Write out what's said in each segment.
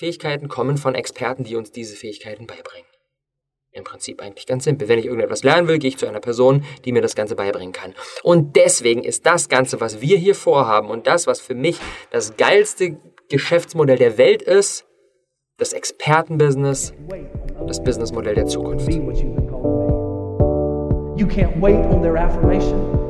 Fähigkeiten kommen von Experten, die uns diese Fähigkeiten beibringen. Im Prinzip eigentlich ganz simpel. Wenn ich irgendetwas lernen will, gehe ich zu einer Person, die mir das Ganze beibringen kann. Und deswegen ist das Ganze, was wir hier vorhaben und das, was für mich das geilste Geschäftsmodell der Welt ist, das Expertenbusiness, das Businessmodell der Zukunft. You can't wait on their affirmation.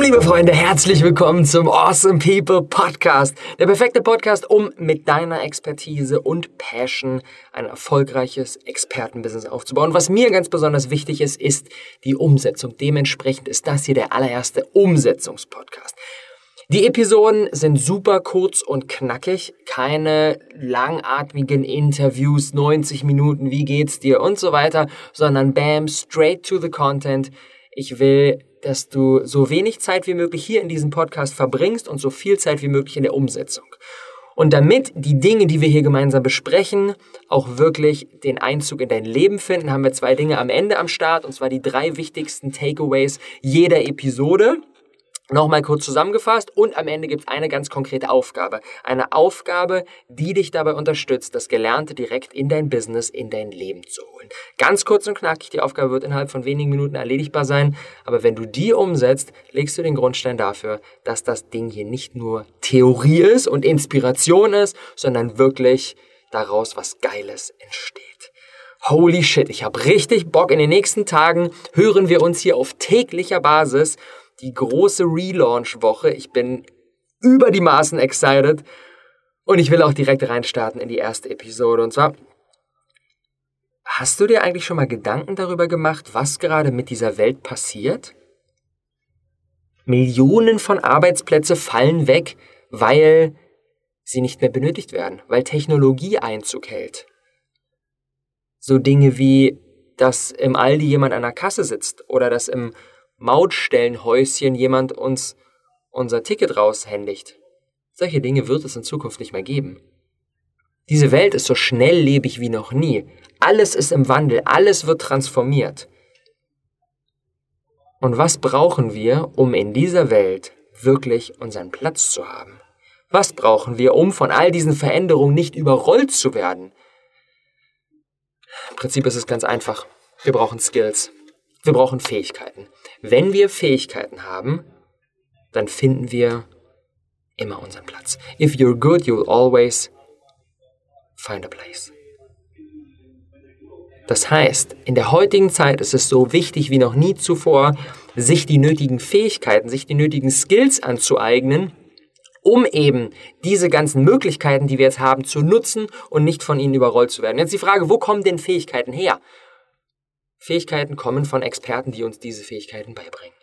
Boom, liebe Freunde, herzlich willkommen zum Awesome People Podcast. Der perfekte Podcast, um mit deiner Expertise und Passion ein erfolgreiches Expertenbusiness aufzubauen. Was mir ganz besonders wichtig ist, ist die Umsetzung. Dementsprechend ist das hier der allererste Umsetzungspodcast. Die Episoden sind super kurz und knackig, keine langatmigen Interviews, 90 Minuten, wie geht's dir und so weiter, sondern bam, straight to the content. Ich will, dass du so wenig Zeit wie möglich hier in diesem Podcast verbringst und so viel Zeit wie möglich in der Umsetzung. Und damit die Dinge, die wir hier gemeinsam besprechen, auch wirklich den Einzug in dein Leben finden, haben wir zwei Dinge am Ende am Start, und zwar die drei wichtigsten Takeaways jeder Episode. Nochmal kurz zusammengefasst und am Ende gibt es eine ganz konkrete Aufgabe. Eine Aufgabe, die dich dabei unterstützt, das Gelernte direkt in dein Business, in dein Leben zu holen. Ganz kurz und knackig, die Aufgabe wird innerhalb von wenigen Minuten erledigbar sein, aber wenn du die umsetzt, legst du den Grundstein dafür, dass das Ding hier nicht nur Theorie ist und Inspiration ist, sondern wirklich daraus was Geiles entsteht. Holy shit, ich habe richtig Bock. In den nächsten Tagen hören wir uns hier auf täglicher Basis die große Relaunch-Woche. Ich bin über die Maßen excited und ich will auch direkt reinstarten in die erste Episode. Und zwar, hast du dir eigentlich schon mal Gedanken darüber gemacht, was gerade mit dieser Welt passiert? Millionen von Arbeitsplätze fallen weg, weil sie nicht mehr benötigt werden, weil Technologie Einzug hält. So Dinge wie, dass im Aldi jemand an der Kasse sitzt oder dass im Mautstellenhäuschen jemand uns unser Ticket raushändigt. Solche Dinge wird es in Zukunft nicht mehr geben. Diese Welt ist so schnelllebig wie noch nie. Alles ist im Wandel, alles wird transformiert. Und was brauchen wir, um in dieser Welt wirklich unseren Platz zu haben? Was brauchen wir, um von all diesen Veränderungen nicht überrollt zu werden? Im Prinzip ist es ganz einfach. Wir brauchen Skills. Wir brauchen Fähigkeiten. Wenn wir Fähigkeiten haben, dann finden wir immer unseren Platz. If you're good, you'll always find a place. Das heißt, in der heutigen Zeit ist es so wichtig wie noch nie zuvor, sich die nötigen Fähigkeiten, sich die nötigen Skills anzueignen, um eben diese ganzen Möglichkeiten, die wir jetzt haben, zu nutzen und nicht von ihnen überrollt zu werden. Jetzt die Frage, wo kommen denn Fähigkeiten her? Fähigkeiten kommen von Experten, die uns diese Fähigkeiten beibringen.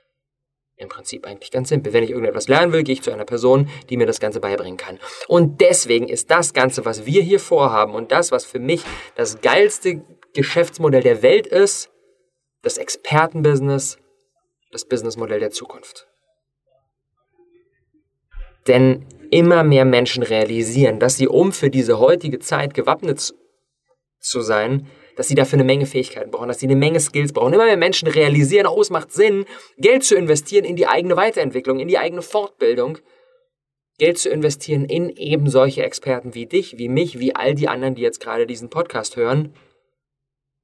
Im Prinzip eigentlich ganz simpel. Wenn ich irgendetwas lernen will, gehe ich zu einer Person, die mir das Ganze beibringen kann. Und deswegen ist das Ganze, was wir hier vorhaben und das, was für mich das geilste Geschäftsmodell der Welt ist, das Expertenbusiness, das Businessmodell der Zukunft. Denn immer mehr Menschen realisieren, dass sie, um für diese heutige Zeit gewappnet zu sein, dass sie dafür eine Menge Fähigkeiten brauchen, dass sie eine Menge Skills brauchen. Immer mehr Menschen realisieren, oh, es macht Sinn, Geld zu investieren in die eigene Weiterentwicklung, in die eigene Fortbildung. Geld zu investieren in eben solche Experten wie dich, wie mich, wie all die anderen, die jetzt gerade diesen Podcast hören.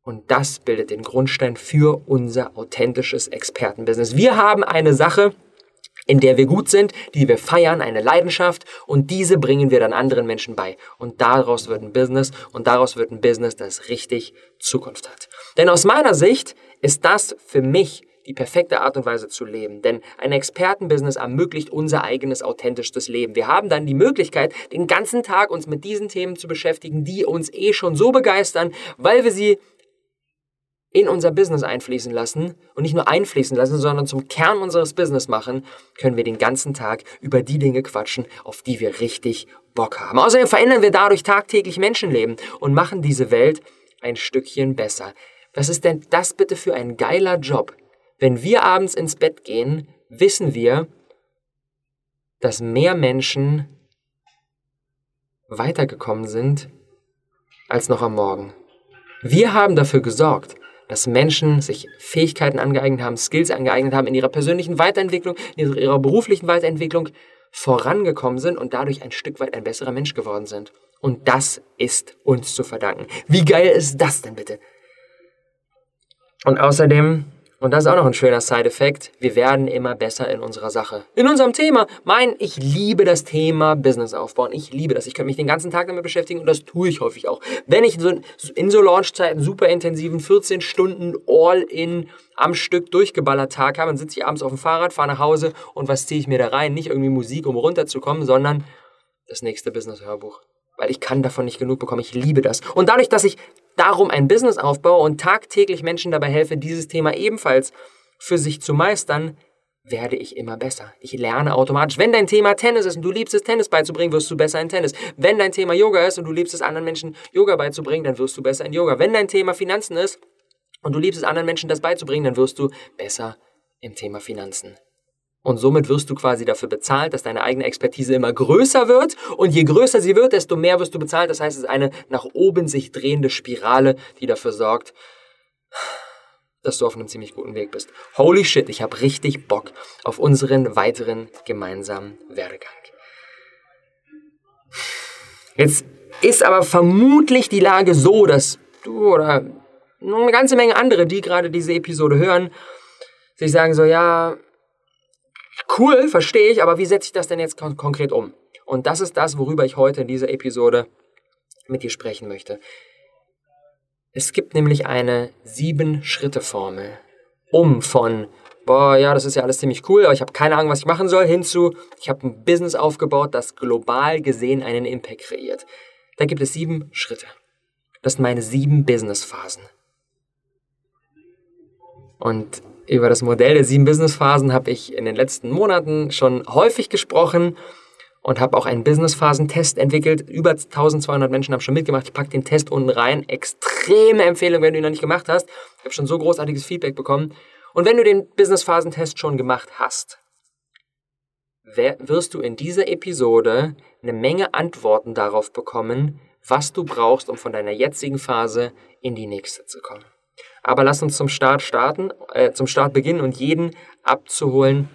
Und das bildet den Grundstein für unser authentisches Expertenbusiness. Wir haben eine Sache, in der wir gut sind, die wir feiern, eine Leidenschaft und diese bringen wir dann anderen Menschen bei. Und daraus wird ein Business und daraus wird ein Business, das richtig Zukunft hat. Denn aus meiner Sicht ist das für mich die perfekte Art und Weise zu leben. Denn ein Expertenbusiness ermöglicht unser eigenes authentisches Leben. Wir haben dann die Möglichkeit, den ganzen Tag uns mit diesen Themen zu beschäftigen, die uns eh schon so begeistern, weil wir sie in unser Business einfließen lassen und nicht nur einfließen lassen, sondern zum Kern unseres Business machen, können wir den ganzen Tag über die Dinge quatschen, auf die wir richtig Bock haben. Außerdem verändern wir dadurch tagtäglich Menschenleben und machen diese Welt ein Stückchen besser. Was ist denn das bitte für ein geiler Job? Wenn wir abends ins Bett gehen, wissen wir, dass mehr Menschen weitergekommen sind als noch am Morgen. Wir haben dafür gesorgt, dass Menschen sich Fähigkeiten angeeignet haben, Skills angeeignet haben, in ihrer persönlichen Weiterentwicklung, in ihrer beruflichen Weiterentwicklung vorangekommen sind und dadurch ein Stück weit ein besserer Mensch geworden sind. Und das ist uns zu verdanken. Wie geil ist das denn bitte? Und außerdem und das ist auch noch ein schöner Side-Effekt. Wir werden immer besser in unserer Sache. In unserem Thema. Mein, ich liebe das Thema Business aufbauen. Ich liebe das. Ich könnte mich den ganzen Tag damit beschäftigen und das tue ich häufig auch. Wenn ich in so Launchzeiten super intensiven 14 Stunden All-in am Stück durchgeballert Tag habe, dann sitze ich abends auf dem Fahrrad, fahre nach Hause und was ziehe ich mir da rein? Nicht irgendwie Musik, um runterzukommen, sondern das nächste Business-Hörbuch. Weil ich kann davon nicht genug bekommen. Ich liebe das. Und dadurch, dass ich darum ein Business aufbaue und tagtäglich Menschen dabei helfe, dieses Thema ebenfalls für sich zu meistern, werde ich immer besser. Ich lerne automatisch. Wenn dein Thema Tennis ist und du liebst es, Tennis beizubringen, wirst du besser in Tennis. Wenn dein Thema Yoga ist und du liebst es, anderen Menschen Yoga beizubringen, dann wirst du besser in Yoga. Wenn dein Thema Finanzen ist und du liebst es, anderen Menschen das beizubringen, dann wirst du besser im Thema Finanzen. Und somit wirst du quasi dafür bezahlt, dass deine eigene Expertise immer größer wird. Und je größer sie wird, desto mehr wirst du bezahlt. Das heißt, es ist eine nach oben sich drehende Spirale, die dafür sorgt, dass du auf einem ziemlich guten Weg bist. Holy shit, ich habe richtig Bock auf unseren weiteren gemeinsamen Werdegang. Jetzt ist aber vermutlich die Lage so, dass du oder eine ganze Menge andere, die gerade diese Episode hören, sich sagen so, ja, Cool, verstehe ich, aber wie setze ich das denn jetzt kon konkret um? Und das ist das, worüber ich heute in dieser Episode mit dir sprechen möchte. Es gibt nämlich eine Sieben-Schritte-Formel, um von, boah, ja, das ist ja alles ziemlich cool, aber ich habe keine Ahnung, was ich machen soll, hinzu, ich habe ein Business aufgebaut, das global gesehen einen Impact kreiert. Da gibt es sieben Schritte. Das sind meine sieben Business-Phasen. Und über das Modell der sieben Businessphasen habe ich in den letzten Monaten schon häufig gesprochen und habe auch einen Businessphasen-Test entwickelt. Über 1200 Menschen haben schon mitgemacht. Ich packe den Test unten rein. Extreme Empfehlung, wenn du ihn noch nicht gemacht hast. Ich habe schon so großartiges Feedback bekommen. Und wenn du den Businessphasen-Test schon gemacht hast, wirst du in dieser Episode eine Menge Antworten darauf bekommen, was du brauchst, um von deiner jetzigen Phase in die nächste zu kommen. Aber lass uns zum Start starten, äh, zum Start beginnen und jeden abzuholen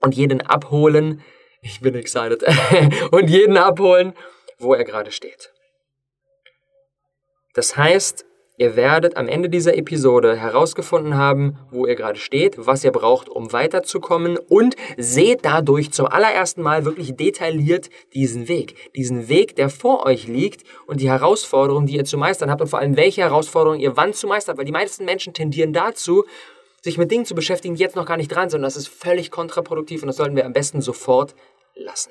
und jeden abholen. Ich bin excited. und jeden abholen, wo er gerade steht. Das heißt, Ihr werdet am Ende dieser Episode herausgefunden haben, wo ihr gerade steht, was ihr braucht, um weiterzukommen und seht dadurch zum allerersten Mal wirklich detailliert diesen Weg. Diesen Weg, der vor euch liegt und die Herausforderungen, die ihr zu meistern habt und vor allem welche Herausforderungen ihr wann zu meistern habt, weil die meisten Menschen tendieren dazu, sich mit Dingen zu beschäftigen, die jetzt noch gar nicht dran sind. Das ist völlig kontraproduktiv und das sollten wir am besten sofort lassen.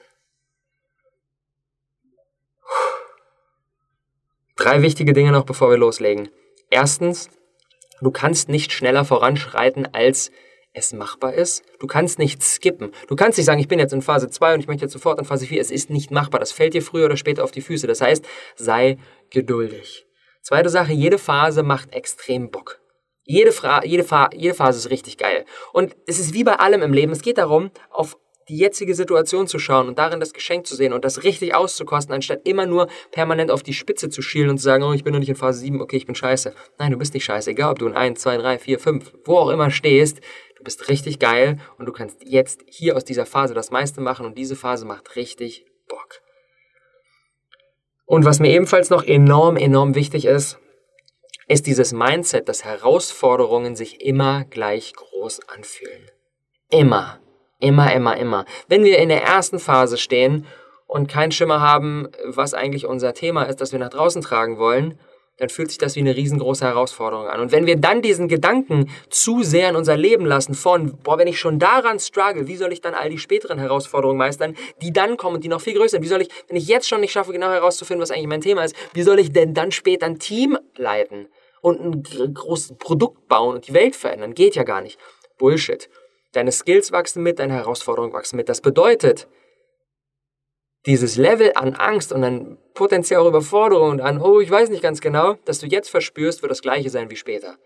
Drei wichtige Dinge noch, bevor wir loslegen. Erstens, du kannst nicht schneller voranschreiten, als es machbar ist. Du kannst nicht skippen. Du kannst nicht sagen, ich bin jetzt in Phase 2 und ich möchte jetzt sofort in Phase 4. Es ist nicht machbar. Das fällt dir früher oder später auf die Füße. Das heißt, sei geduldig. Zweite Sache, jede Phase macht extrem Bock. Jede, Fra jede, Fa jede Phase ist richtig geil. Und es ist wie bei allem im Leben. Es geht darum, auf die jetzige Situation zu schauen und darin das Geschenk zu sehen und das richtig auszukosten, anstatt immer nur permanent auf die Spitze zu schielen und zu sagen, oh, ich bin noch nicht in Phase 7, okay, ich bin scheiße. Nein, du bist nicht scheiße, egal ob du in 1, 2, 3, 4, 5, wo auch immer stehst, du bist richtig geil und du kannst jetzt hier aus dieser Phase das meiste machen und diese Phase macht richtig Bock. Und was mir ebenfalls noch enorm, enorm wichtig ist, ist dieses Mindset, dass Herausforderungen sich immer gleich groß anfühlen. Immer. Immer, immer, immer. Wenn wir in der ersten Phase stehen und keinen Schimmer haben, was eigentlich unser Thema ist, das wir nach draußen tragen wollen, dann fühlt sich das wie eine riesengroße Herausforderung an. Und wenn wir dann diesen Gedanken zu sehr in unser Leben lassen von, boah, wenn ich schon daran struggle, wie soll ich dann all die späteren Herausforderungen meistern, die dann kommen und die noch viel größer sind? Wie soll ich, wenn ich jetzt schon nicht schaffe, genau herauszufinden, was eigentlich mein Thema ist, wie soll ich denn dann später ein Team leiten und ein großes Produkt bauen und die Welt verändern? Geht ja gar nicht. Bullshit. Deine Skills wachsen mit, deine Herausforderungen wachsen mit. Das bedeutet, dieses Level an Angst und an potenziell auch Überforderung und an, oh, ich weiß nicht ganz genau, dass du jetzt verspürst, wird das gleiche sein wie später.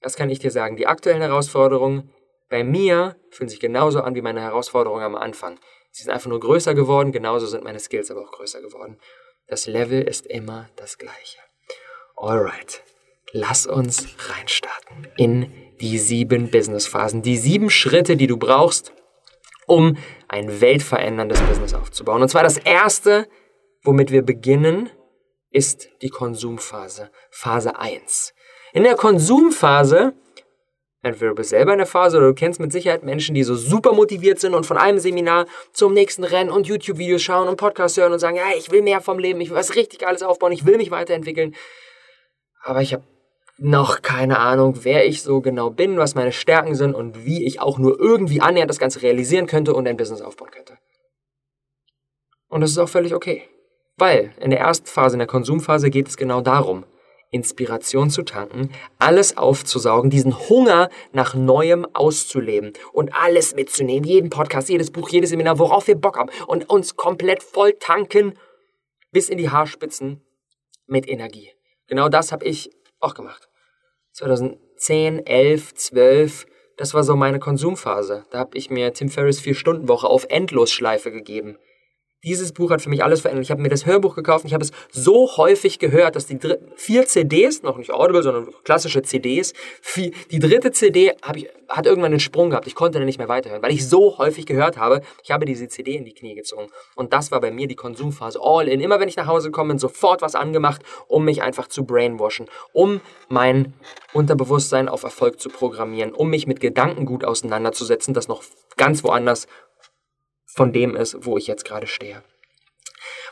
das kann ich dir sagen. Die aktuellen Herausforderungen bei mir fühlen sich genauso an wie meine Herausforderungen am Anfang. Sie sind einfach nur größer geworden, genauso sind meine Skills aber auch größer geworden. Das Level ist immer das gleiche. Alright, lass uns reinstarten in die sieben Businessphasen, die sieben Schritte, die du brauchst, um ein weltveränderndes Business aufzubauen. Und zwar das erste, womit wir beginnen, ist die Konsumphase, Phase 1. In der Konsumphase, entweder du bist selber in der Phase oder du kennst mit Sicherheit Menschen, die so super motiviert sind und von einem Seminar zum nächsten rennen und YouTube-Videos schauen und Podcasts hören und sagen, ja, ich will mehr vom Leben, ich will was richtig alles aufbauen, ich will mich weiterentwickeln. Aber ich habe noch keine Ahnung, wer ich so genau bin, was meine Stärken sind und wie ich auch nur irgendwie annähernd das Ganze realisieren könnte und ein Business aufbauen könnte. Und das ist auch völlig okay. Weil in der ersten Phase, in der Konsumphase geht es genau darum, Inspiration zu tanken, alles aufzusaugen, diesen Hunger nach Neuem auszuleben und alles mitzunehmen, jeden Podcast, jedes Buch, jedes Seminar, worauf wir Bock haben und uns komplett voll tanken bis in die Haarspitzen mit Energie. Genau das habe ich auch gemacht. 2010, 11, 12, das war so meine Konsumphase. Da habe ich mir Tim Ferriss 4-Stunden-Woche auf Endlosschleife gegeben. Dieses Buch hat für mich alles verändert. Ich habe mir das Hörbuch gekauft und ich habe es so häufig gehört, dass die vier CDs, noch nicht Audible, sondern klassische CDs, vier, die dritte CD ich, hat irgendwann einen Sprung gehabt. Ich konnte dann nicht mehr weiterhören, weil ich so häufig gehört habe. Ich habe diese CD in die Knie gezogen. Und das war bei mir die Konsumphase. All in. Immer wenn ich nach Hause komme, sofort was angemacht, um mich einfach zu brainwashen, um mein Unterbewusstsein auf Erfolg zu programmieren, um mich mit Gedanken gut auseinanderzusetzen, das noch ganz woanders von dem ist, wo ich jetzt gerade stehe.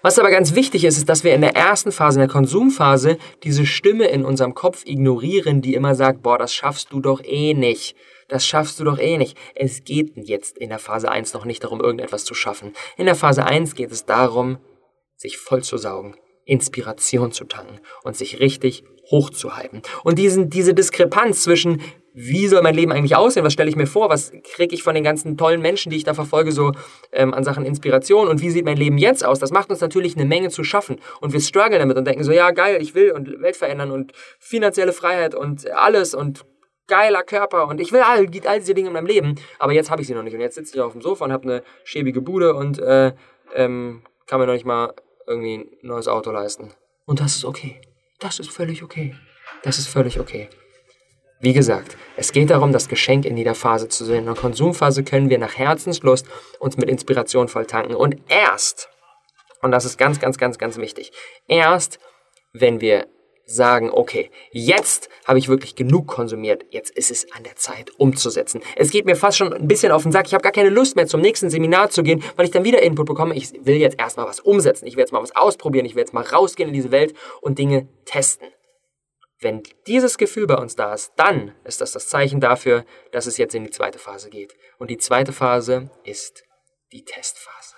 Was aber ganz wichtig ist, ist, dass wir in der ersten Phase, in der Konsumphase, diese Stimme in unserem Kopf ignorieren, die immer sagt, boah, das schaffst du doch eh nicht. Das schaffst du doch eh nicht. Es geht jetzt in der Phase 1 noch nicht darum, irgendetwas zu schaffen. In der Phase 1 geht es darum, sich voll zu saugen, Inspiration zu tanken und sich richtig hochzuhalten. Und diesen, diese Diskrepanz zwischen, wie soll mein Leben eigentlich aussehen, was stelle ich mir vor, was kriege ich von den ganzen tollen Menschen, die ich da verfolge, so ähm, an Sachen Inspiration und wie sieht mein Leben jetzt aus, das macht uns natürlich eine Menge zu schaffen. Und wir strugglen damit und denken so, ja geil, ich will und Welt verändern und finanzielle Freiheit und alles und geiler Körper und ich will all, all diese Dinge in meinem Leben, aber jetzt habe ich sie noch nicht. Und jetzt sitze ich auf dem Sofa und habe eine schäbige Bude und äh, ähm, kann mir noch nicht mal irgendwie ein neues Auto leisten. Und das ist okay. Das ist völlig okay. Das ist völlig okay. Wie gesagt, es geht darum, das Geschenk in jeder Phase zu sehen. In der Konsumphase können wir nach Herzenslust uns mit Inspiration voll tanken. Und erst, und das ist ganz, ganz, ganz, ganz wichtig, erst, wenn wir sagen, okay, jetzt habe ich wirklich genug konsumiert, jetzt ist es an der Zeit umzusetzen. Es geht mir fast schon ein bisschen auf den Sack, ich habe gar keine Lust mehr zum nächsten Seminar zu gehen, weil ich dann wieder Input bekomme. Ich will jetzt erstmal was umsetzen, ich will jetzt mal was ausprobieren, ich will jetzt mal rausgehen in diese Welt und Dinge testen. Wenn dieses Gefühl bei uns da ist, dann ist das das Zeichen dafür, dass es jetzt in die zweite Phase geht. Und die zweite Phase ist die Testphase.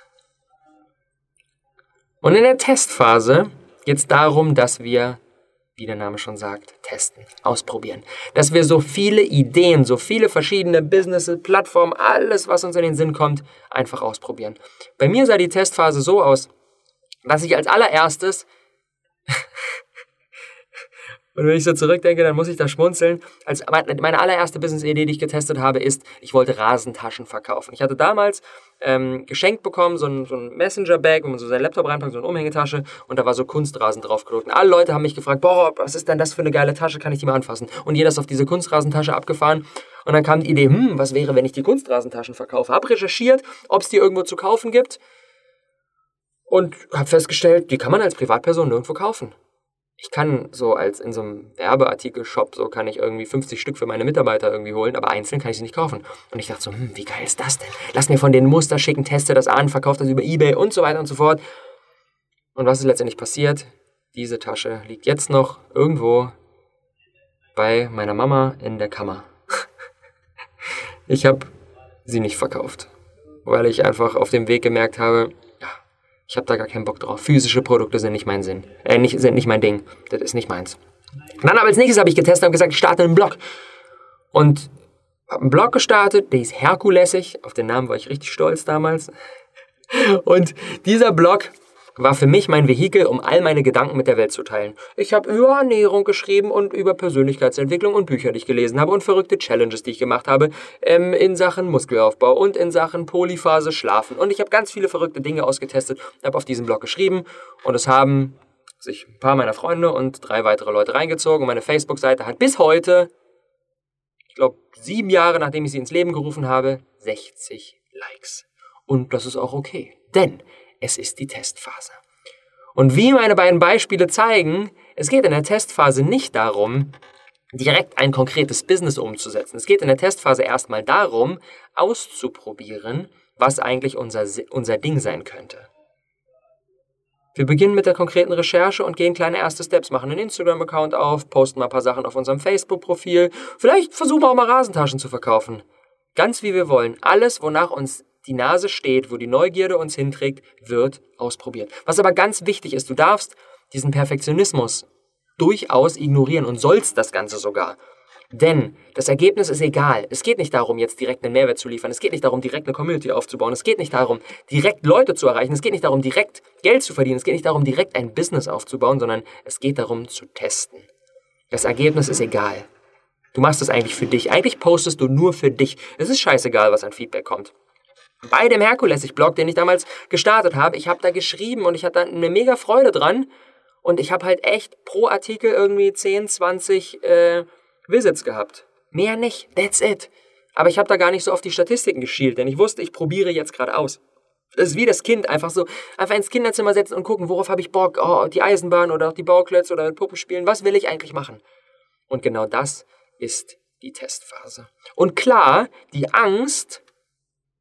Und in der Testphase geht es darum, dass wir wie der Name schon sagt, testen, ausprobieren. Dass wir so viele Ideen, so viele verschiedene Businesses, Plattformen, alles, was uns in den Sinn kommt, einfach ausprobieren. Bei mir sah die Testphase so aus, dass ich als allererstes Und wenn ich so zurückdenke, dann muss ich da schmunzeln. Als meine allererste Business-Idee, die ich getestet habe, ist, ich wollte Rasentaschen verkaufen. Ich hatte damals ähm, geschenkt bekommen, so ein, so ein Messenger-Bag, wo man so seinen Laptop reinpackt, so eine Umhängetasche und da war so Kunstrasen drauf gedruckt. Und alle Leute haben mich gefragt, boah, was ist denn das für eine geile Tasche, kann ich die mal anfassen? Und jeder ist auf diese Kunstrasentasche abgefahren und dann kam die Idee, hm, was wäre, wenn ich die Kunstrasentaschen verkaufe? Hab recherchiert, ob es die irgendwo zu kaufen gibt und habe festgestellt, die kann man als Privatperson nirgendwo kaufen ich kann so als in so einem Werbeartikel-Shop, so kann ich irgendwie 50 Stück für meine Mitarbeiter irgendwie holen, aber einzeln kann ich sie nicht kaufen. Und ich dachte so, hm, wie geil ist das denn? Lass mir von den Muster schicken, teste das an, verkaufe das über Ebay und so weiter und so fort. Und was ist letztendlich passiert? Diese Tasche liegt jetzt noch irgendwo bei meiner Mama in der Kammer. ich habe sie nicht verkauft, weil ich einfach auf dem Weg gemerkt habe, ich habe da gar keinen Bock drauf. Physische Produkte sind nicht mein Sinn. Äh, nicht, sind nicht mein Ding. Das ist nicht meins. Dann aber als nächstes habe ich getestet und gesagt, ich starte einen Blog. Und habe einen Blog gestartet, der ist Herkulesig. Auf den Namen war ich richtig stolz damals. Und dieser Blog war für mich mein Vehikel, um all meine Gedanken mit der Welt zu teilen. Ich habe über Ernährung geschrieben und über Persönlichkeitsentwicklung und Bücher, die ich gelesen habe und verrückte Challenges, die ich gemacht habe, ähm, in Sachen Muskelaufbau und in Sachen Polyphase Schlafen. Und ich habe ganz viele verrückte Dinge ausgetestet, habe auf diesem Blog geschrieben und es haben sich ein paar meiner Freunde und drei weitere Leute reingezogen. Und meine Facebook-Seite hat bis heute, ich glaube sieben Jahre nachdem ich sie ins Leben gerufen habe, 60 Likes. Und das ist auch okay, denn es ist die Testphase. Und wie meine beiden Beispiele zeigen, es geht in der Testphase nicht darum, direkt ein konkretes Business umzusetzen. Es geht in der Testphase erstmal darum, auszuprobieren, was eigentlich unser, unser Ding sein könnte. Wir beginnen mit der konkreten Recherche und gehen kleine erste Steps, machen einen Instagram-Account auf, posten mal ein paar Sachen auf unserem Facebook-Profil. Vielleicht versuchen wir auch mal Rasentaschen zu verkaufen. Ganz wie wir wollen. Alles, wonach uns die Nase steht, wo die Neugierde uns hinträgt, wird ausprobiert. Was aber ganz wichtig ist, du darfst diesen Perfektionismus durchaus ignorieren und sollst das Ganze sogar. Denn das Ergebnis ist egal. Es geht nicht darum, jetzt direkt einen Mehrwert zu liefern. Es geht nicht darum, direkt eine Community aufzubauen. Es geht nicht darum, direkt Leute zu erreichen. Es geht nicht darum, direkt Geld zu verdienen. Es geht nicht darum, direkt ein Business aufzubauen, sondern es geht darum, zu testen. Das Ergebnis ist egal. Du machst es eigentlich für dich. Eigentlich postest du nur für dich. Es ist scheißegal, was an Feedback kommt. Bei dem Herkulesig-Blog, den ich damals gestartet habe, ich habe da geschrieben und ich hatte eine mega Freude dran. Und ich habe halt echt pro Artikel irgendwie 10, 20 äh, Visits gehabt. Mehr nicht, that's it. Aber ich habe da gar nicht so auf die Statistiken geschielt, denn ich wusste, ich probiere jetzt gerade aus. Das ist wie das Kind, einfach so, einfach ins Kinderzimmer setzen und gucken, worauf habe ich Bock, oh, die Eisenbahn oder auch die Bauklötze oder mit Puppen spielen, was will ich eigentlich machen? Und genau das ist die Testphase. Und klar, die Angst,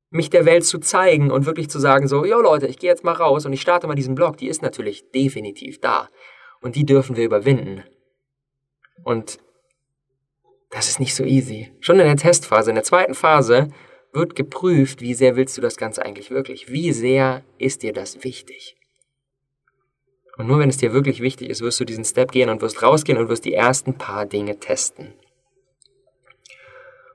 mich der Welt zu zeigen und wirklich zu sagen, so, jo Leute, ich gehe jetzt mal raus und ich starte mal diesen Blog, die ist natürlich definitiv da. Und die dürfen wir überwinden. Und das ist nicht so easy. Schon in der Testphase, in der zweiten Phase, wird geprüft, wie sehr willst du das Ganze eigentlich wirklich? Wie sehr ist dir das wichtig? Und nur wenn es dir wirklich wichtig ist, wirst du diesen Step gehen und wirst rausgehen und wirst die ersten paar Dinge testen.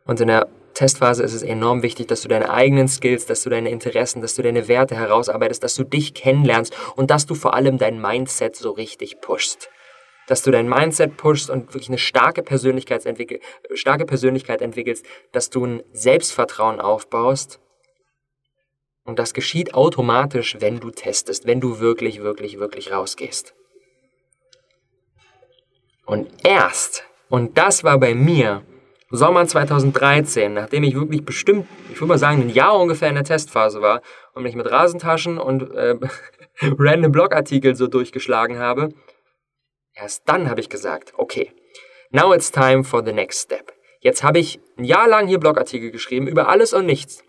Und in der Testphase ist es enorm wichtig, dass du deine eigenen Skills, dass du deine Interessen, dass du deine Werte herausarbeitest, dass du dich kennenlernst und dass du vor allem dein Mindset so richtig pushst dass du dein Mindset pushst und wirklich eine starke, Persönlichkeit starke Persönlichkeit entwickelst, dass du ein Selbstvertrauen aufbaust. Und das geschieht automatisch, wenn du testest, wenn du wirklich, wirklich, wirklich rausgehst. Und erst, und das war bei mir Sommer 2013, nachdem ich wirklich bestimmt, ich würde mal sagen, ein Jahr ungefähr in der Testphase war und mich mit Rasentaschen und äh, random Blogartikeln so durchgeschlagen habe, Erst dann habe ich gesagt, okay, now it's time for the next step. Jetzt habe ich ein Jahr lang hier Blogartikel geschrieben über alles und nichts.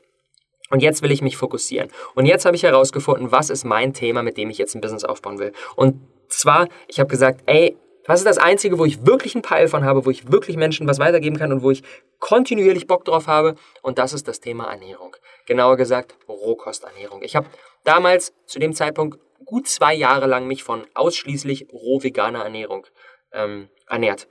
Und jetzt will ich mich fokussieren. Und jetzt habe ich herausgefunden, was ist mein Thema, mit dem ich jetzt ein Business aufbauen will. Und zwar, ich habe gesagt, ey, was ist das Einzige, wo ich wirklich einen Peil von habe, wo ich wirklich Menschen was weitergeben kann und wo ich kontinuierlich Bock drauf habe? Und das ist das Thema Ernährung. Genauer gesagt, Rohkosternährung. Ich habe damals zu dem Zeitpunkt gut zwei Jahre lang mich von ausschließlich roh veganer Ernährung ähm, ernährt.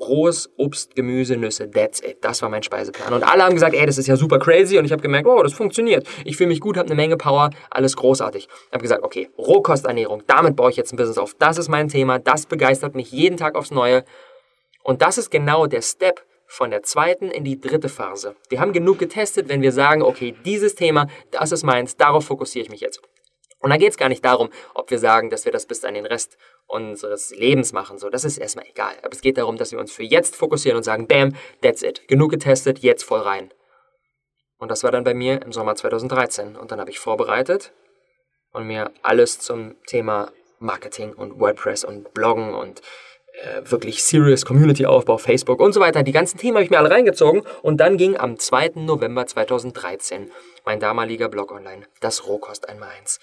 Rohes Obst, Gemüse, Nüsse, that's it. Das war mein Speiseplan. Und alle haben gesagt, ey, das ist ja super crazy. Und ich habe gemerkt, oh, das funktioniert. Ich fühle mich gut, habe eine Menge Power, alles großartig. Ich habe gesagt, okay, Rohkosternährung, damit baue ich jetzt ein Business auf. Das ist mein Thema, das begeistert mich jeden Tag aufs Neue. Und das ist genau der Step von der zweiten in die dritte Phase. Wir haben genug getestet, wenn wir sagen, okay, dieses Thema, das ist meins, darauf fokussiere ich mich jetzt. Und da geht es gar nicht darum, ob wir sagen, dass wir das bis an den Rest unseres Lebens machen. So, das ist erstmal egal. Aber es geht darum, dass wir uns für jetzt fokussieren und sagen, bam, that's it. Genug getestet, jetzt voll rein. Und das war dann bei mir im Sommer 2013. Und dann habe ich vorbereitet und mir alles zum Thema Marketing und WordPress und Bloggen und äh, wirklich serious Community-Aufbau, Facebook und so weiter. Die ganzen Themen habe ich mir alle reingezogen. Und dann ging am 2. November 2013 mein damaliger Blog online, das Rohkost 1x1.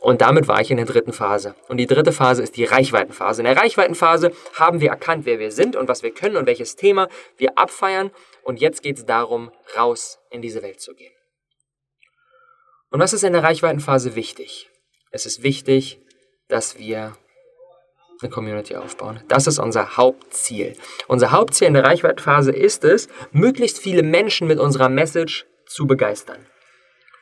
Und damit war ich in der dritten Phase. Und die dritte Phase ist die Reichweitenphase. In der Reichweitenphase haben wir erkannt, wer wir sind und was wir können und welches Thema wir abfeiern. Und jetzt geht es darum, raus in diese Welt zu gehen. Und was ist in der Reichweitenphase wichtig? Es ist wichtig, dass wir eine Community aufbauen. Das ist unser Hauptziel. Unser Hauptziel in der Reichweitenphase ist es, möglichst viele Menschen mit unserer Message zu begeistern.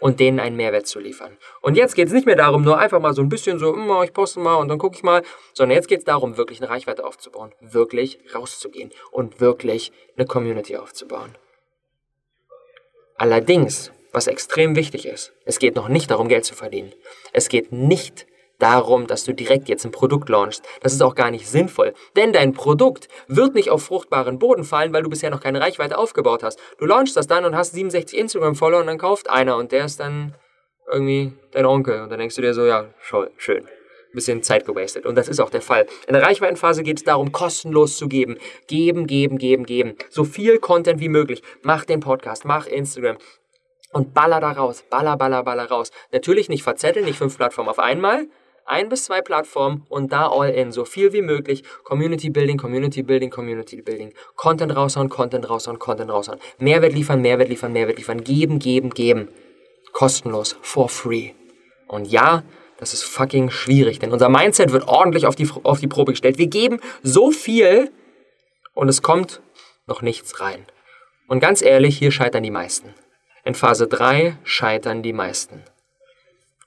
Und denen einen Mehrwert zu liefern. Und jetzt geht es nicht mehr darum, nur einfach mal so ein bisschen so, hm, ich poste mal und dann gucke ich mal, sondern jetzt geht es darum, wirklich eine Reichweite aufzubauen, wirklich rauszugehen und wirklich eine Community aufzubauen. Allerdings, was extrem wichtig ist, es geht noch nicht darum, Geld zu verdienen. Es geht nicht darum, dass du direkt jetzt ein Produkt launchst. Das ist auch gar nicht sinnvoll, denn dein Produkt wird nicht auf fruchtbaren Boden fallen, weil du bisher noch keine Reichweite aufgebaut hast. Du launchst das dann und hast 67 Instagram-Follower und dann kauft einer und der ist dann irgendwie dein Onkel und dann denkst du dir so, ja, schön. Bisschen Zeit gewastet. Und das ist auch der Fall. In der Reichweitenphase geht es darum, kostenlos zu geben. Geben, geben, geben, geben. So viel Content wie möglich. Mach den Podcast, mach Instagram, und baller da raus. Baller, baller, baller raus. Natürlich nicht verzetteln, nicht fünf Plattformen auf einmal, ein bis zwei Plattformen und da all in, so viel wie möglich. Community Building, Community Building, Community Building. Content raushauen, Content raushauen, Content raushauen. Mehrwert liefern, Mehrwert liefern, Mehrwert liefern. Geben, geben, geben. Kostenlos, for free. Und ja, das ist fucking schwierig, denn unser Mindset wird ordentlich auf die, auf die Probe gestellt. Wir geben so viel und es kommt noch nichts rein. Und ganz ehrlich, hier scheitern die meisten. In Phase 3 scheitern die meisten.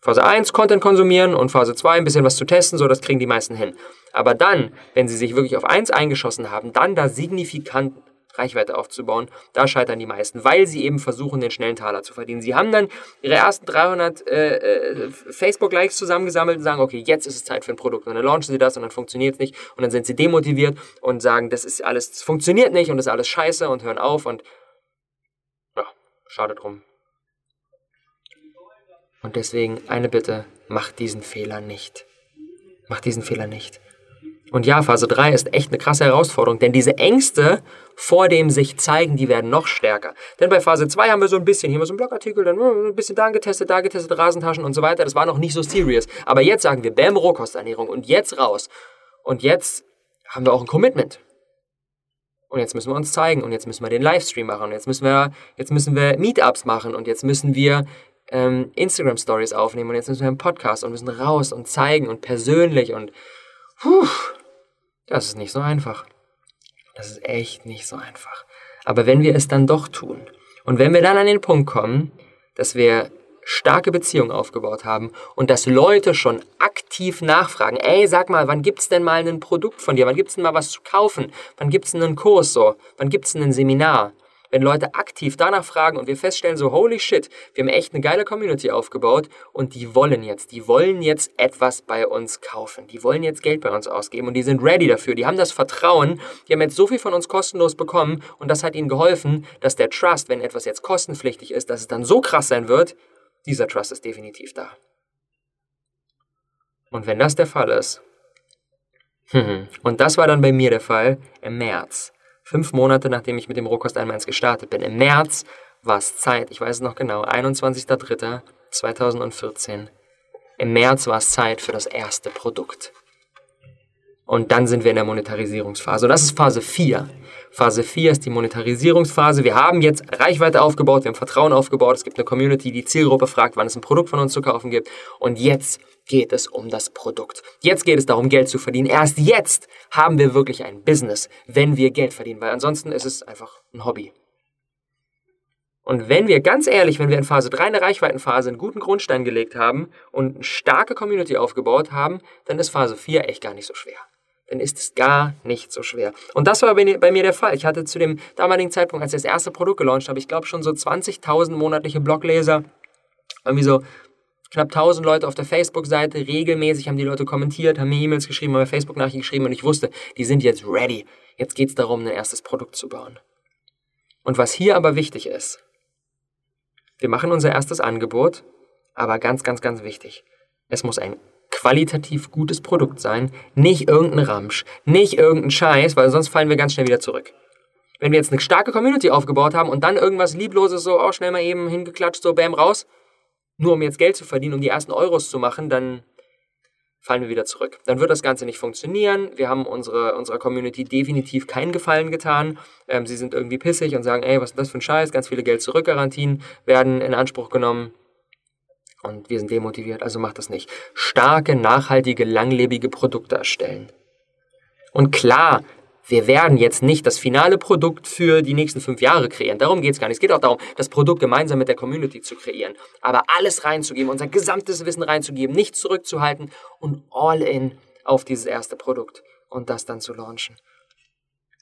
Phase 1 Content konsumieren und Phase 2 ein bisschen was zu testen, so das kriegen die meisten hin. Aber dann, wenn sie sich wirklich auf 1 eingeschossen haben, dann da signifikant Reichweite aufzubauen, da scheitern die meisten, weil sie eben versuchen, den schnellen Taler zu verdienen. Sie haben dann ihre ersten 300 äh, äh, Facebook-Likes zusammengesammelt und sagen, okay, jetzt ist es Zeit für ein Produkt. Und dann launchen sie das und dann funktioniert es nicht und dann sind sie demotiviert und sagen, das ist alles, das funktioniert nicht und das ist alles scheiße und hören auf und ja, schade drum. Und deswegen eine Bitte, mach diesen Fehler nicht. Mach diesen Fehler nicht. Und ja, Phase 3 ist echt eine krasse Herausforderung, denn diese Ängste vor dem sich zeigen, die werden noch stärker. Denn bei Phase 2 haben wir so ein bisschen, hier mal so ein Blogartikel, dann uh, ein bisschen da getestet, da getestet, Rasentaschen und so weiter. Das war noch nicht so serious. Aber jetzt sagen wir, Bäm, Rohkosternährung und jetzt raus. Und jetzt haben wir auch ein Commitment. Und jetzt müssen wir uns zeigen und jetzt müssen wir den Livestream machen und jetzt müssen wir, jetzt müssen wir Meetups machen und jetzt müssen wir ähm, Instagram Stories aufnehmen und jetzt müssen wir einen Podcast und müssen raus und zeigen und persönlich und puh, das ist nicht so einfach. Das ist echt nicht so einfach. Aber wenn wir es dann doch tun und wenn wir dann an den Punkt kommen, dass wir starke Beziehungen aufgebaut haben und dass Leute schon aktiv nachfragen, ey, sag mal, wann gibt's denn mal ein Produkt von dir? Wann gibt's denn mal was zu kaufen? Wann gibt's denn einen Kurs so? Wann gibt's denn ein Seminar? Wenn Leute aktiv danach fragen und wir feststellen, so holy shit, wir haben echt eine geile Community aufgebaut und die wollen jetzt, die wollen jetzt etwas bei uns kaufen, die wollen jetzt Geld bei uns ausgeben und die sind ready dafür, die haben das Vertrauen, die haben jetzt so viel von uns kostenlos bekommen und das hat ihnen geholfen, dass der Trust, wenn etwas jetzt kostenpflichtig ist, dass es dann so krass sein wird, dieser Trust ist definitiv da. Und wenn das der Fall ist, und das war dann bei mir der Fall im März, fünf Monate nachdem ich mit dem Rohkost einmal gestartet bin. Im März war es Zeit, ich weiß es noch genau, 21.03.2014. Im März war es Zeit für das erste Produkt. Und dann sind wir in der Monetarisierungsphase. Das ist Phase 4. Phase 4 ist die Monetarisierungsphase. Wir haben jetzt Reichweite aufgebaut, wir haben Vertrauen aufgebaut, es gibt eine Community, die Zielgruppe fragt, wann es ein Produkt von uns zu kaufen gibt. Und jetzt geht es um das Produkt. Jetzt geht es darum, Geld zu verdienen. Erst jetzt haben wir wirklich ein Business, wenn wir Geld verdienen, weil ansonsten ist es einfach ein Hobby. Und wenn wir ganz ehrlich, wenn wir in Phase 3 eine Reichweitenphase einen guten Grundstein gelegt haben und eine starke Community aufgebaut haben, dann ist Phase 4 echt gar nicht so schwer. Dann ist es gar nicht so schwer. Und das war bei mir der Fall. Ich hatte zu dem damaligen Zeitpunkt, als ich das erste Produkt gelauncht habe, ich glaube schon so 20.000 monatliche Blogleser. Irgendwie so knapp 1000 Leute auf der Facebook-Seite, regelmäßig haben die Leute kommentiert, haben mir E-Mails geschrieben, haben mir Facebook-Nachrichten geschrieben und ich wusste, die sind jetzt ready. Jetzt geht es darum, ein erstes Produkt zu bauen. Und was hier aber wichtig ist, wir machen unser erstes Angebot, aber ganz, ganz, ganz wichtig, es muss ein qualitativ gutes Produkt sein, nicht irgendein Ramsch, nicht irgendein Scheiß, weil sonst fallen wir ganz schnell wieder zurück. Wenn wir jetzt eine starke Community aufgebaut haben und dann irgendwas Liebloses so, auch oh, schnell mal eben hingeklatscht, so bam, raus, nur um jetzt Geld zu verdienen, um die ersten Euros zu machen, dann fallen wir wieder zurück. Dann wird das Ganze nicht funktionieren. Wir haben unsere, unserer Community definitiv keinen Gefallen getan. Ähm, sie sind irgendwie pissig und sagen, ey, was ist das für ein Scheiß? Ganz viele Geld-Zurück-Garantien werden in Anspruch genommen. Und wir sind demotiviert, also macht das nicht. Starke, nachhaltige, langlebige Produkte erstellen. Und klar, wir werden jetzt nicht das finale Produkt für die nächsten fünf Jahre kreieren. Darum geht es gar nicht. Es geht auch darum, das Produkt gemeinsam mit der Community zu kreieren. Aber alles reinzugeben, unser gesamtes Wissen reinzugeben, nichts zurückzuhalten und all in auf dieses erste Produkt und das dann zu launchen.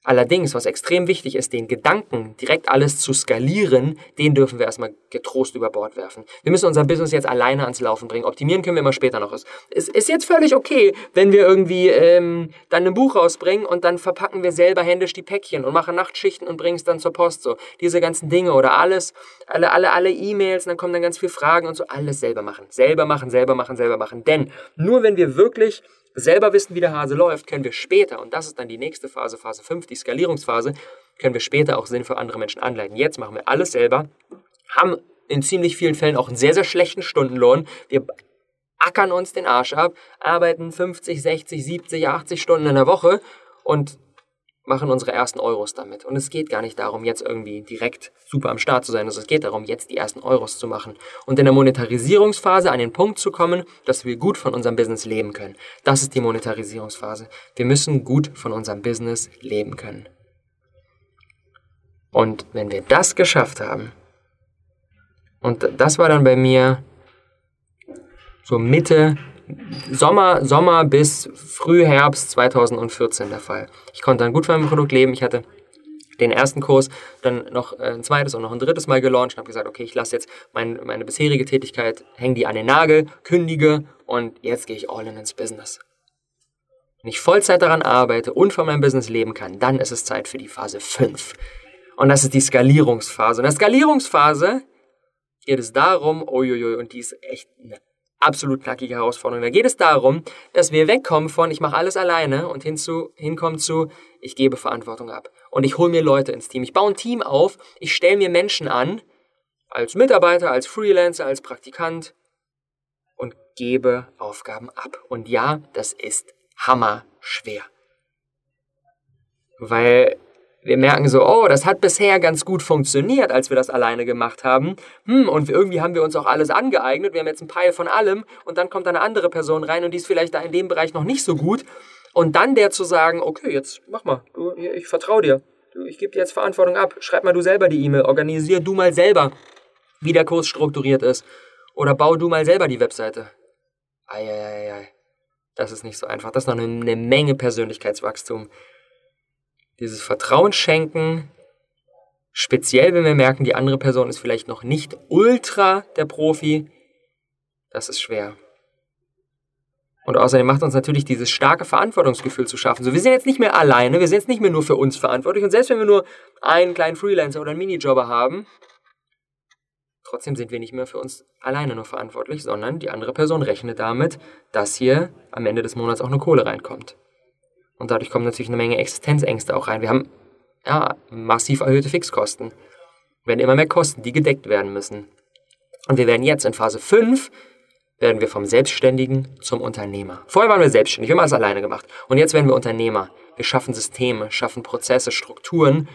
Allerdings, was extrem wichtig ist, den Gedanken, direkt alles zu skalieren, den dürfen wir erstmal getrost über Bord werfen. Wir müssen unser Business jetzt alleine ans Laufen bringen. Optimieren können wir immer später noch. Es ist jetzt völlig okay, wenn wir irgendwie ähm, dann ein Buch rausbringen und dann verpacken wir selber händisch die Päckchen und machen Nachtschichten und bringen es dann zur Post. So diese ganzen Dinge oder alles, alle, alle, alle E-Mails, dann kommen dann ganz viele Fragen und so. Alles selber machen, selber machen, selber machen, selber machen. Denn nur wenn wir wirklich selber wissen, wie der Hase läuft, können wir später, und das ist dann die nächste Phase, Phase 5, die Skalierungsphase, können wir später auch Sinn für andere Menschen anleiten. Jetzt machen wir alles selber, haben in ziemlich vielen Fällen auch einen sehr, sehr schlechten Stundenlohn. Wir ackern uns den Arsch ab, arbeiten 50, 60, 70, 80 Stunden in der Woche und machen unsere ersten Euros damit. Und es geht gar nicht darum, jetzt irgendwie direkt super am Start zu sein. Also es geht darum, jetzt die ersten Euros zu machen und in der Monetarisierungsphase an den Punkt zu kommen, dass wir gut von unserem Business leben können. Das ist die Monetarisierungsphase. Wir müssen gut von unserem Business leben können. Und wenn wir das geschafft haben, und das war dann bei mir so Mitte Sommer, Sommer bis Frühherbst 2014 der Fall. Ich konnte dann gut von meinem Produkt leben. Ich hatte den ersten Kurs dann noch äh, ein zweites und noch ein drittes Mal gelauncht und habe gesagt, okay, ich lasse jetzt mein, meine bisherige Tätigkeit, hänge die an den Nagel, kündige und jetzt gehe ich all in ins Business. Wenn ich Vollzeit daran arbeite und von meinem Business leben kann, dann ist es Zeit für die Phase 5. Und das ist die Skalierungsphase. Und in der Skalierungsphase geht es darum, uiuiui, und die ist echt eine absolut knackige Herausforderung. Da geht es darum, dass wir wegkommen von ich mache alles alleine und hinzu, hinkommen zu ich gebe Verantwortung ab. Und ich hole mir Leute ins Team. Ich baue ein Team auf, ich stelle mir Menschen an, als Mitarbeiter, als Freelancer, als Praktikant und gebe Aufgaben ab. Und ja, das ist hammerschwer. Weil wir merken so, oh, das hat bisher ganz gut funktioniert, als wir das alleine gemacht haben. Hm, und irgendwie haben wir uns auch alles angeeignet. Wir haben jetzt ein Peil von allem und dann kommt eine andere Person rein und die ist vielleicht da in dem Bereich noch nicht so gut. Und dann der zu sagen, okay, jetzt mach mal, du, ich vertraue dir. Du, ich gebe dir jetzt Verantwortung ab. Schreib mal du selber die E-Mail. Organisier du mal selber, wie der Kurs strukturiert ist. Oder bau du mal selber die Webseite. Eieiei. Das ist nicht so einfach. Das ist noch eine, eine Menge Persönlichkeitswachstum dieses Vertrauen schenken, speziell wenn wir merken, die andere Person ist vielleicht noch nicht ultra der Profi, das ist schwer. Und außerdem macht uns natürlich dieses starke Verantwortungsgefühl zu schaffen. So, wir sind jetzt nicht mehr alleine, wir sind jetzt nicht mehr nur für uns verantwortlich. Und selbst wenn wir nur einen kleinen Freelancer oder einen Minijobber haben, trotzdem sind wir nicht mehr für uns alleine nur verantwortlich, sondern die andere Person rechnet damit, dass hier am Ende des Monats auch eine Kohle reinkommt. Und dadurch kommen natürlich eine Menge Existenzängste auch rein. Wir haben ja, massiv erhöhte Fixkosten. Wir werden immer mehr Kosten, die gedeckt werden müssen. Und wir werden jetzt in Phase 5 werden wir vom Selbstständigen zum Unternehmer. Vorher waren wir selbstständig, wir haben alles alleine gemacht. Und jetzt werden wir Unternehmer. Wir schaffen Systeme, schaffen Prozesse, Strukturen,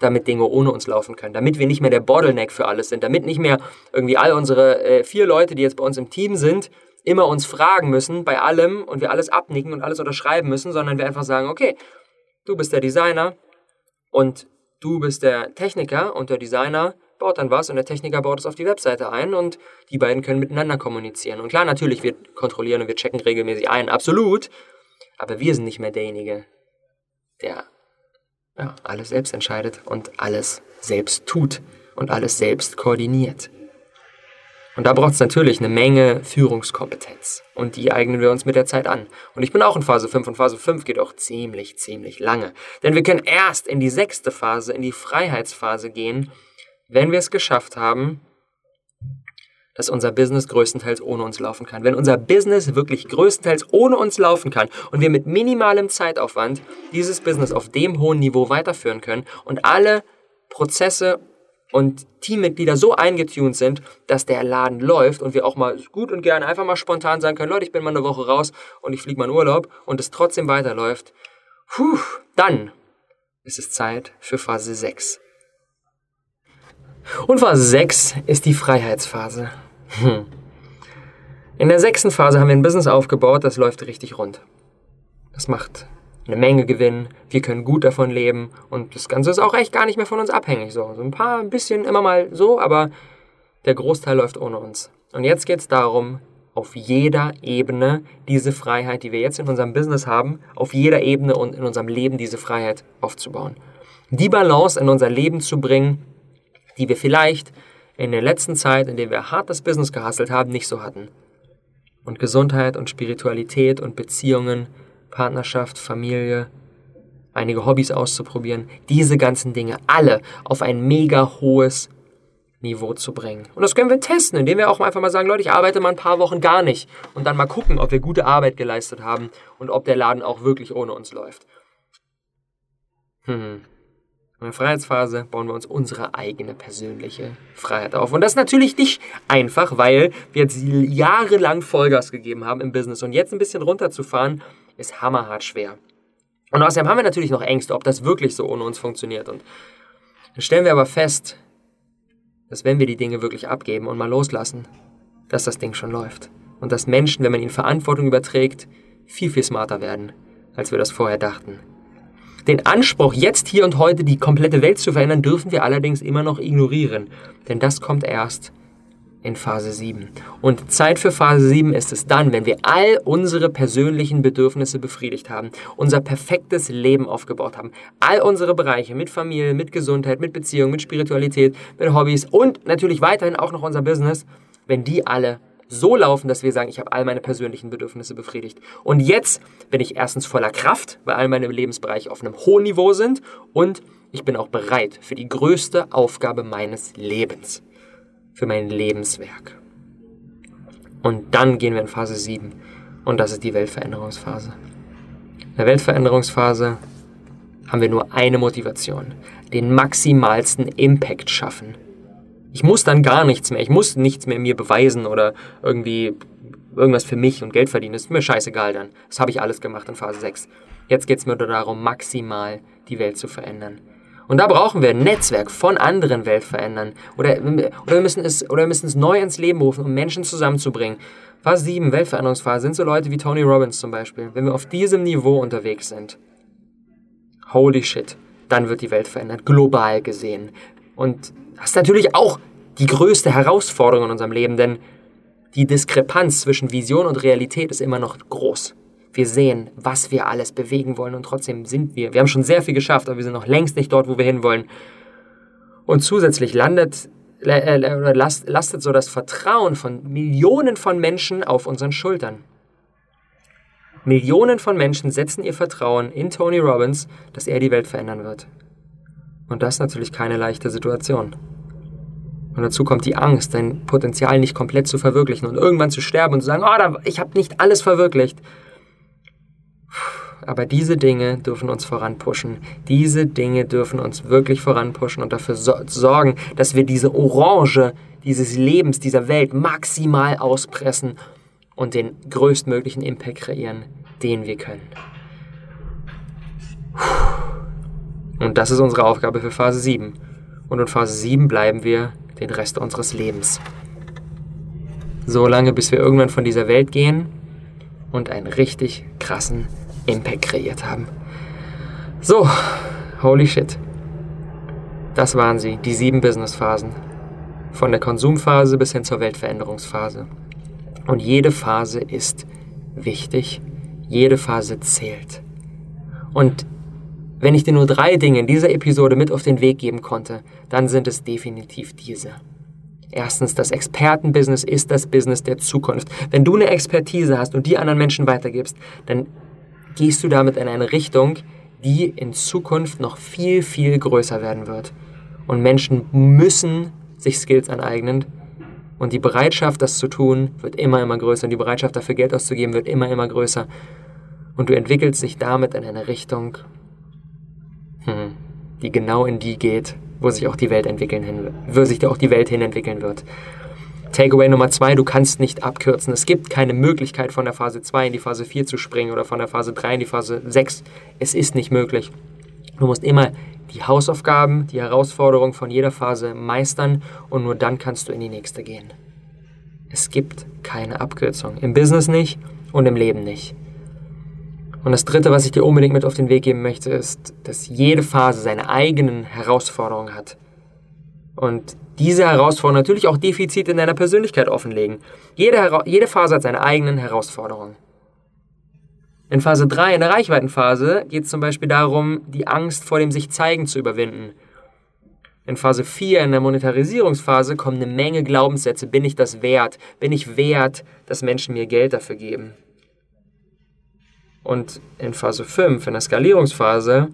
damit Dinge ohne uns laufen können. Damit wir nicht mehr der Bottleneck für alles sind. Damit nicht mehr irgendwie all unsere äh, vier Leute, die jetzt bei uns im Team sind, immer uns fragen müssen bei allem und wir alles abnicken und alles unterschreiben müssen, sondern wir einfach sagen, okay, du bist der Designer und du bist der Techniker und der Designer baut dann was und der Techniker baut es auf die Webseite ein und die beiden können miteinander kommunizieren. Und klar, natürlich, wir kontrollieren und wir checken regelmäßig ein, absolut, aber wir sind nicht mehr derjenige, der ja, alles selbst entscheidet und alles selbst tut und alles selbst koordiniert. Und da braucht es natürlich eine Menge Führungskompetenz. Und die eignen wir uns mit der Zeit an. Und ich bin auch in Phase 5 und Phase 5 geht auch ziemlich, ziemlich lange. Denn wir können erst in die sechste Phase, in die Freiheitsphase gehen, wenn wir es geschafft haben, dass unser Business größtenteils ohne uns laufen kann. Wenn unser Business wirklich größtenteils ohne uns laufen kann und wir mit minimalem Zeitaufwand dieses Business auf dem hohen Niveau weiterführen können und alle Prozesse und Teammitglieder so eingetuned sind, dass der Laden läuft und wir auch mal gut und gerne einfach mal spontan sagen können, Leute, ich bin mal eine Woche raus und ich fliege mal in Urlaub und es trotzdem weiterläuft, puh, dann ist es Zeit für Phase 6. Und Phase 6 ist die Freiheitsphase. Hm. In der sechsten Phase haben wir ein Business aufgebaut, das läuft richtig rund. Das macht eine Menge gewinnen, wir können gut davon leben und das Ganze ist auch echt gar nicht mehr von uns abhängig. So, so ein paar, ein bisschen immer mal so, aber der Großteil läuft ohne uns. Und jetzt geht es darum, auf jeder Ebene diese Freiheit, die wir jetzt in unserem Business haben, auf jeder Ebene und in unserem Leben diese Freiheit aufzubauen. Die Balance in unser Leben zu bringen, die wir vielleicht in der letzten Zeit, in der wir hart das Business gehasselt haben, nicht so hatten. Und Gesundheit und Spiritualität und Beziehungen, Partnerschaft, Familie, einige Hobbys auszuprobieren, diese ganzen Dinge alle auf ein mega hohes Niveau zu bringen. Und das können wir testen, indem wir auch einfach mal sagen, Leute, ich arbeite mal ein paar Wochen gar nicht und dann mal gucken, ob wir gute Arbeit geleistet haben und ob der Laden auch wirklich ohne uns läuft. Hm. In der Freiheitsphase bauen wir uns unsere eigene persönliche Freiheit auf. Und das ist natürlich nicht einfach, weil wir jetzt jahrelang Vollgas gegeben haben im Business und jetzt ein bisschen runterzufahren, ist hammerhart schwer. Und außerdem haben wir natürlich noch Ängste, ob das wirklich so ohne uns funktioniert. Und dann stellen wir aber fest, dass wenn wir die Dinge wirklich abgeben und mal loslassen, dass das Ding schon läuft. Und dass Menschen, wenn man ihnen Verantwortung überträgt, viel, viel smarter werden, als wir das vorher dachten. Den Anspruch, jetzt, hier und heute die komplette Welt zu verändern, dürfen wir allerdings immer noch ignorieren. Denn das kommt erst, in Phase 7. Und Zeit für Phase 7 ist es dann, wenn wir all unsere persönlichen Bedürfnisse befriedigt haben, unser perfektes Leben aufgebaut haben, all unsere Bereiche mit Familie, mit Gesundheit, mit Beziehung, mit Spiritualität, mit Hobbys und natürlich weiterhin auch noch unser Business, wenn die alle so laufen, dass wir sagen, ich habe all meine persönlichen Bedürfnisse befriedigt. Und jetzt bin ich erstens voller Kraft, weil all meine Lebensbereiche auf einem hohen Niveau sind und ich bin auch bereit für die größte Aufgabe meines Lebens für mein Lebenswerk. Und dann gehen wir in Phase 7 und das ist die Weltveränderungsphase. In der Weltveränderungsphase haben wir nur eine Motivation, den maximalsten Impact schaffen. Ich muss dann gar nichts mehr, ich muss nichts mehr mir beweisen oder irgendwie irgendwas für mich und Geld verdienen. Das ist mir scheißegal dann. Das habe ich alles gemacht in Phase 6. Jetzt geht es mir darum, maximal die Welt zu verändern. Und da brauchen wir ein Netzwerk von anderen Weltverändern. Oder, oder, wir müssen es, oder wir müssen es neu ins Leben rufen, um Menschen zusammenzubringen. Phase 7, Weltveränderungsphase, sind so Leute wie Tony Robbins zum Beispiel. Wenn wir auf diesem Niveau unterwegs sind, holy shit, dann wird die Welt verändert, global gesehen. Und das ist natürlich auch die größte Herausforderung in unserem Leben, denn die Diskrepanz zwischen Vision und Realität ist immer noch groß. Wir sehen, was wir alles bewegen wollen und trotzdem sind wir. Wir haben schon sehr viel geschafft, aber wir sind noch längst nicht dort, wo wir hinwollen. Und zusätzlich landet äh, oder lastet so das Vertrauen von Millionen von Menschen auf unseren Schultern. Millionen von Menschen setzen ihr Vertrauen in Tony Robbins, dass er die Welt verändern wird. Und das ist natürlich keine leichte Situation. Und dazu kommt die Angst, dein Potenzial nicht komplett zu verwirklichen und irgendwann zu sterben und zu sagen, oh, ich habe nicht alles verwirklicht. Aber diese Dinge dürfen uns voranpushen. Diese Dinge dürfen uns wirklich voranpushen und dafür so sorgen, dass wir diese Orange dieses Lebens, dieser Welt maximal auspressen und den größtmöglichen Impact kreieren, den wir können. Und das ist unsere Aufgabe für Phase 7. Und in Phase 7 bleiben wir den Rest unseres Lebens. So lange, bis wir irgendwann von dieser Welt gehen und einen richtig krassen Impact kreiert haben. So, holy shit. Das waren sie, die sieben Businessphasen. Von der Konsumphase bis hin zur Weltveränderungsphase. Und jede Phase ist wichtig, jede Phase zählt. Und wenn ich dir nur drei Dinge in dieser Episode mit auf den Weg geben konnte, dann sind es definitiv diese. Erstens, das Expertenbusiness ist das Business der Zukunft. Wenn du eine Expertise hast und die anderen Menschen weitergibst, dann gehst du damit in eine Richtung, die in Zukunft noch viel, viel größer werden wird. Und Menschen müssen sich Skills aneignen. Und die Bereitschaft, das zu tun, wird immer, immer größer. Und die Bereitschaft, dafür Geld auszugeben, wird immer, immer größer. Und du entwickelst dich damit in eine Richtung, hm, die genau in die geht, wo sich auch die Welt entwickeln hin, wo sich auch die Welt hin entwickeln wird. Takeaway Nummer zwei, du kannst nicht abkürzen. Es gibt keine Möglichkeit, von der Phase 2 in die Phase 4 zu springen oder von der Phase 3 in die Phase 6. Es ist nicht möglich. Du musst immer die Hausaufgaben, die Herausforderungen von jeder Phase meistern und nur dann kannst du in die nächste gehen. Es gibt keine Abkürzung. Im Business nicht und im Leben nicht. Und das Dritte, was ich dir unbedingt mit auf den Weg geben möchte, ist, dass jede Phase seine eigenen Herausforderungen hat. Und diese Herausforderungen natürlich auch Defizite in deiner Persönlichkeit offenlegen. Jede, jede Phase hat seine eigenen Herausforderungen. In Phase 3, in der Reichweitenphase, geht es zum Beispiel darum, die Angst vor dem sich zeigen zu überwinden. In Phase 4, in der Monetarisierungsphase, kommen eine Menge Glaubenssätze. Bin ich das wert? Bin ich wert, dass Menschen mir Geld dafür geben? Und in Phase 5, in der Skalierungsphase,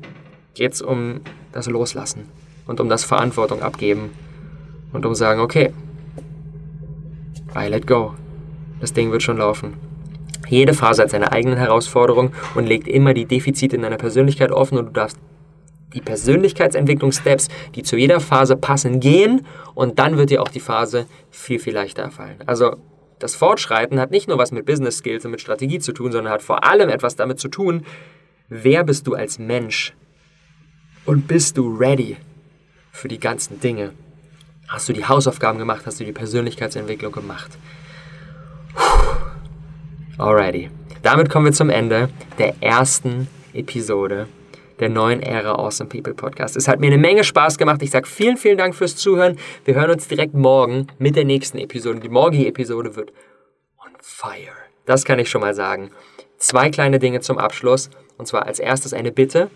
geht es um das Loslassen und um das Verantwortung abgeben und um sagen, okay, I let go. Das Ding wird schon laufen. Jede Phase hat seine eigenen Herausforderungen und legt immer die Defizite in deiner Persönlichkeit offen und du darfst die Persönlichkeitsentwicklungssteps, die zu jeder Phase passen, gehen und dann wird dir auch die Phase viel, viel leichter fallen. Also das Fortschreiten hat nicht nur was mit Business Skills und mit Strategie zu tun, sondern hat vor allem etwas damit zu tun, wer bist du als Mensch und bist du ready für die ganzen Dinge. Hast du die Hausaufgaben gemacht? Hast du die Persönlichkeitsentwicklung gemacht? Alrighty. Damit kommen wir zum Ende der ersten Episode der neuen Ära Awesome People Podcast. Es hat mir eine Menge Spaß gemacht. Ich sage vielen, vielen Dank fürs Zuhören. Wir hören uns direkt morgen mit der nächsten Episode. Die morgige Episode wird on fire. Das kann ich schon mal sagen. Zwei kleine Dinge zum Abschluss. Und zwar als erstes eine Bitte.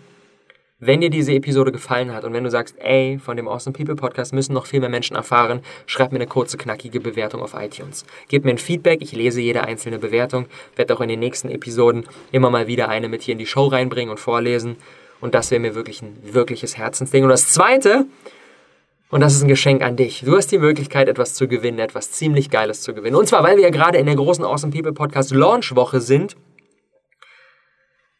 Wenn dir diese Episode gefallen hat und wenn du sagst, ey, von dem Awesome People Podcast müssen noch viel mehr Menschen erfahren, schreib mir eine kurze, knackige Bewertung auf iTunes. Gib mir ein Feedback, ich lese jede einzelne Bewertung, werde auch in den nächsten Episoden immer mal wieder eine mit hier in die Show reinbringen und vorlesen. Und das wäre mir wirklich ein wirkliches Herzensding. Und das Zweite, und das ist ein Geschenk an dich. Du hast die Möglichkeit, etwas zu gewinnen, etwas ziemlich Geiles zu gewinnen. Und zwar, weil wir ja gerade in der großen Awesome People Podcast Launch Woche sind,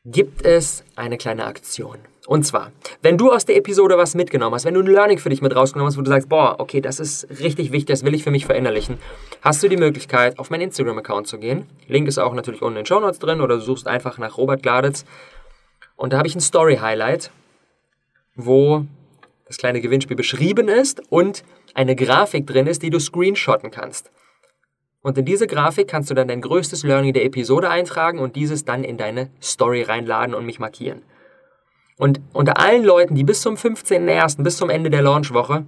gibt es eine kleine Aktion. Und zwar, wenn du aus der Episode was mitgenommen hast, wenn du ein Learning für dich mit rausgenommen hast, wo du sagst, boah, okay, das ist richtig wichtig, das will ich für mich verinnerlichen, hast du die Möglichkeit, auf meinen Instagram-Account zu gehen. Link ist auch natürlich unten in den Show Notes drin oder du suchst einfach nach Robert Gladitz und da habe ich ein Story-Highlight, wo das kleine Gewinnspiel beschrieben ist und eine Grafik drin ist, die du screenshotten kannst. Und in diese Grafik kannst du dann dein größtes Learning der Episode eintragen und dieses dann in deine Story reinladen und mich markieren. Und unter allen Leuten, die bis zum 15.01., bis zum Ende der Launchwoche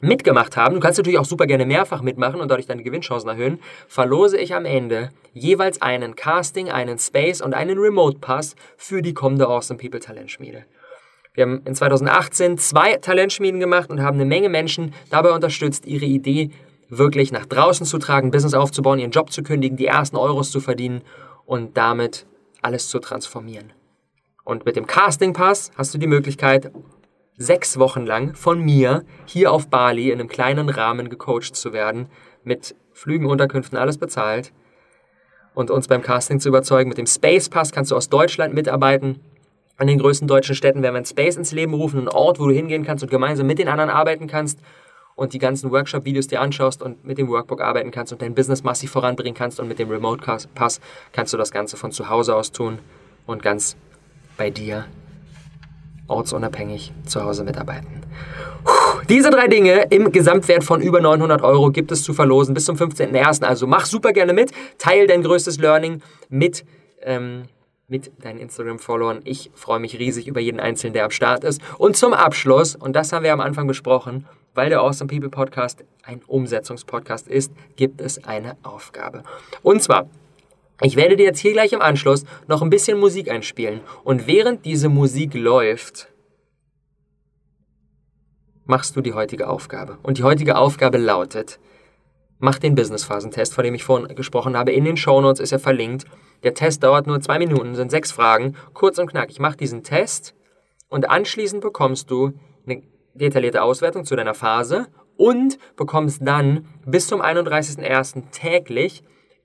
mitgemacht haben, du kannst natürlich auch super gerne mehrfach mitmachen und dadurch deine Gewinnchancen erhöhen, verlose ich am Ende jeweils einen Casting, einen Space und einen Remote Pass für die kommende Awesome People Talentschmiede. Wir haben in 2018 zwei Talentschmieden gemacht und haben eine Menge Menschen dabei unterstützt, ihre Idee wirklich nach draußen zu tragen, Business aufzubauen, ihren Job zu kündigen, die ersten Euros zu verdienen und damit alles zu transformieren. Und mit dem Casting Pass hast du die Möglichkeit, sechs Wochen lang von mir hier auf Bali in einem kleinen Rahmen gecoacht zu werden, mit Flügen, Unterkünften, alles bezahlt und uns beim Casting zu überzeugen. Mit dem Space Pass kannst du aus Deutschland mitarbeiten. An den größten deutschen Städten werden wir ein Space ins Leben rufen, einen Ort, wo du hingehen kannst und gemeinsam mit den anderen arbeiten kannst und die ganzen Workshop-Videos dir anschaust und mit dem Workbook arbeiten kannst und dein Business massiv voranbringen kannst und mit dem Remote Pass kannst du das Ganze von zu Hause aus tun und ganz bei dir ortsunabhängig zu Hause mitarbeiten. Diese drei Dinge im Gesamtwert von über 900 Euro gibt es zu verlosen bis zum 15.01. Also mach super gerne mit, teil dein größtes Learning mit, ähm, mit deinen Instagram-Followern. Ich freue mich riesig über jeden Einzelnen, der am Start ist. Und zum Abschluss, und das haben wir am Anfang besprochen, weil der Awesome People Podcast ein Umsetzungspodcast ist, gibt es eine Aufgabe. Und zwar ich werde dir jetzt hier gleich im Anschluss noch ein bisschen Musik einspielen. Und während diese Musik läuft, machst du die heutige Aufgabe. Und die heutige Aufgabe lautet, mach den Business-Phasentest, von dem ich vorhin gesprochen habe. In den Shownotes ist er verlinkt. Der Test dauert nur zwei Minuten, sind sechs Fragen, kurz und knackig. Mach diesen Test und anschließend bekommst du eine detaillierte Auswertung zu deiner Phase und bekommst dann bis zum 31.01. täglich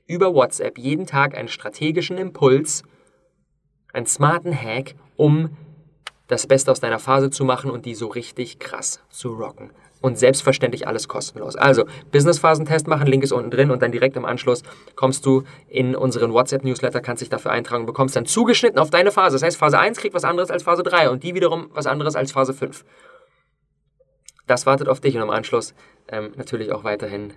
über WhatsApp jeden Tag einen strategischen Impuls, einen smarten Hack, um das Beste aus deiner Phase zu machen und die so richtig krass zu rocken. Und selbstverständlich alles kostenlos. Also, Business-Phasentest machen, Link ist unten drin und dann direkt im Anschluss kommst du in unseren WhatsApp-Newsletter, kannst dich dafür eintragen und bekommst dann zugeschnitten auf deine Phase. Das heißt, Phase 1 kriegt was anderes als Phase 3 und die wiederum was anderes als Phase 5. Das wartet auf dich und im Anschluss ähm, natürlich auch weiterhin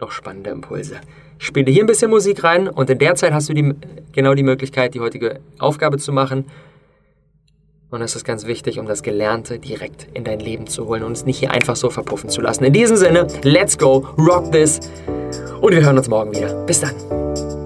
noch spannende Impulse. Ich spiele hier ein bisschen Musik rein und in der Zeit hast du die, genau die Möglichkeit, die heutige Aufgabe zu machen. Und das ist ganz wichtig, um das Gelernte direkt in dein Leben zu holen und es nicht hier einfach so verpuffen zu lassen. In diesem Sinne, let's go, rock this und wir hören uns morgen wieder. Bis dann.